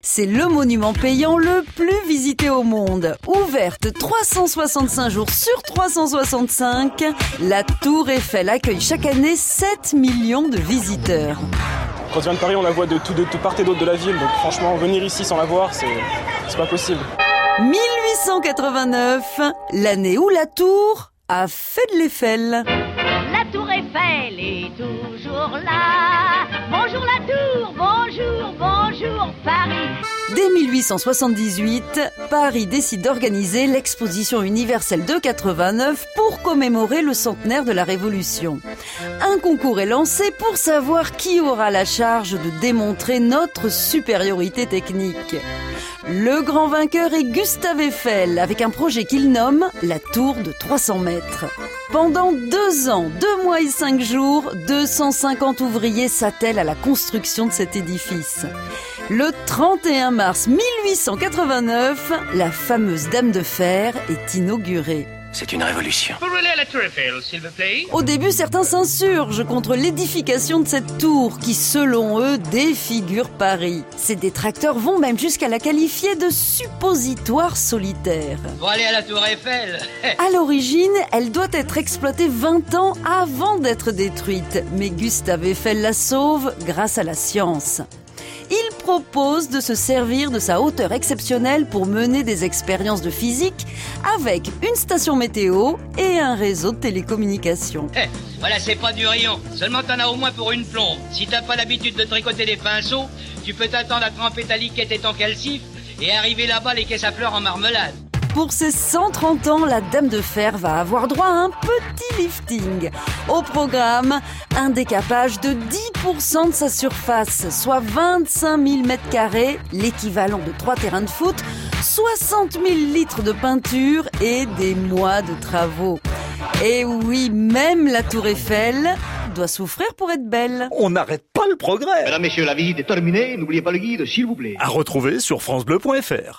C'est le monument payant le plus visité au monde. Ouverte 365 jours sur 365, la Tour Eiffel accueille chaque année 7 millions de visiteurs. Quand on vient de Paris, on la voit de tout, de tout part et d'autre de la ville. Donc franchement, venir ici sans la voir, c'est c'est pas possible. 1889, l'année où la Tour a fait de l'Eiffel. La tour Eiffel est toujours là. Dès 1878, Paris décide d'organiser l'exposition universelle de 89 pour commémorer le centenaire de la Révolution. Un concours est lancé pour savoir qui aura la charge de démontrer notre supériorité technique. Le grand vainqueur est Gustave Eiffel avec un projet qu'il nomme la tour de 300 mètres. Pendant deux ans, deux mois et cinq jours, 250 ouvriers s'attellent à la construction de cet édifice. Le 31 mars 1889, la fameuse Dame de Fer est inaugurée. C'est une révolution. Vous roulez à la Tour Eiffel, s'il vous plaît? Au début, certains s'insurgent contre l'édification de cette tour qui, selon eux, défigure Paris. Ces détracteurs vont même jusqu'à la qualifier de suppositoire solitaire. Allez à la Tour Eiffel À l'origine, elle doit être exploitée 20 ans avant d'être détruite, mais Gustave Eiffel la sauve grâce à la science. Propose de se servir de sa hauteur exceptionnelle pour mener des expériences de physique avec une station météo et un réseau de télécommunications. Eh, Voilà, c'est pas du rayon. Seulement t'en as au moins pour une plombe. Si t'as pas l'habitude de tricoter des pinceaux, tu peux t'attendre à tremper ta liquette et ton calcif et arriver là-bas les caisses à fleurs en marmelade. Pour ses 130 ans, la Dame de Fer va avoir droit à un petit lifting. Au programme, un décapage de 10% de sa surface, soit 25 000 mètres carrés, l'équivalent de trois terrains de foot, 60 000 litres de peinture et des mois de travaux. Et oui, même la Tour Eiffel doit souffrir pour être belle. On n'arrête pas le progrès. Mesdames, Messieurs, la visite est terminée. N'oubliez pas le guide, s'il vous plaît. À retrouver sur francebleu.fr.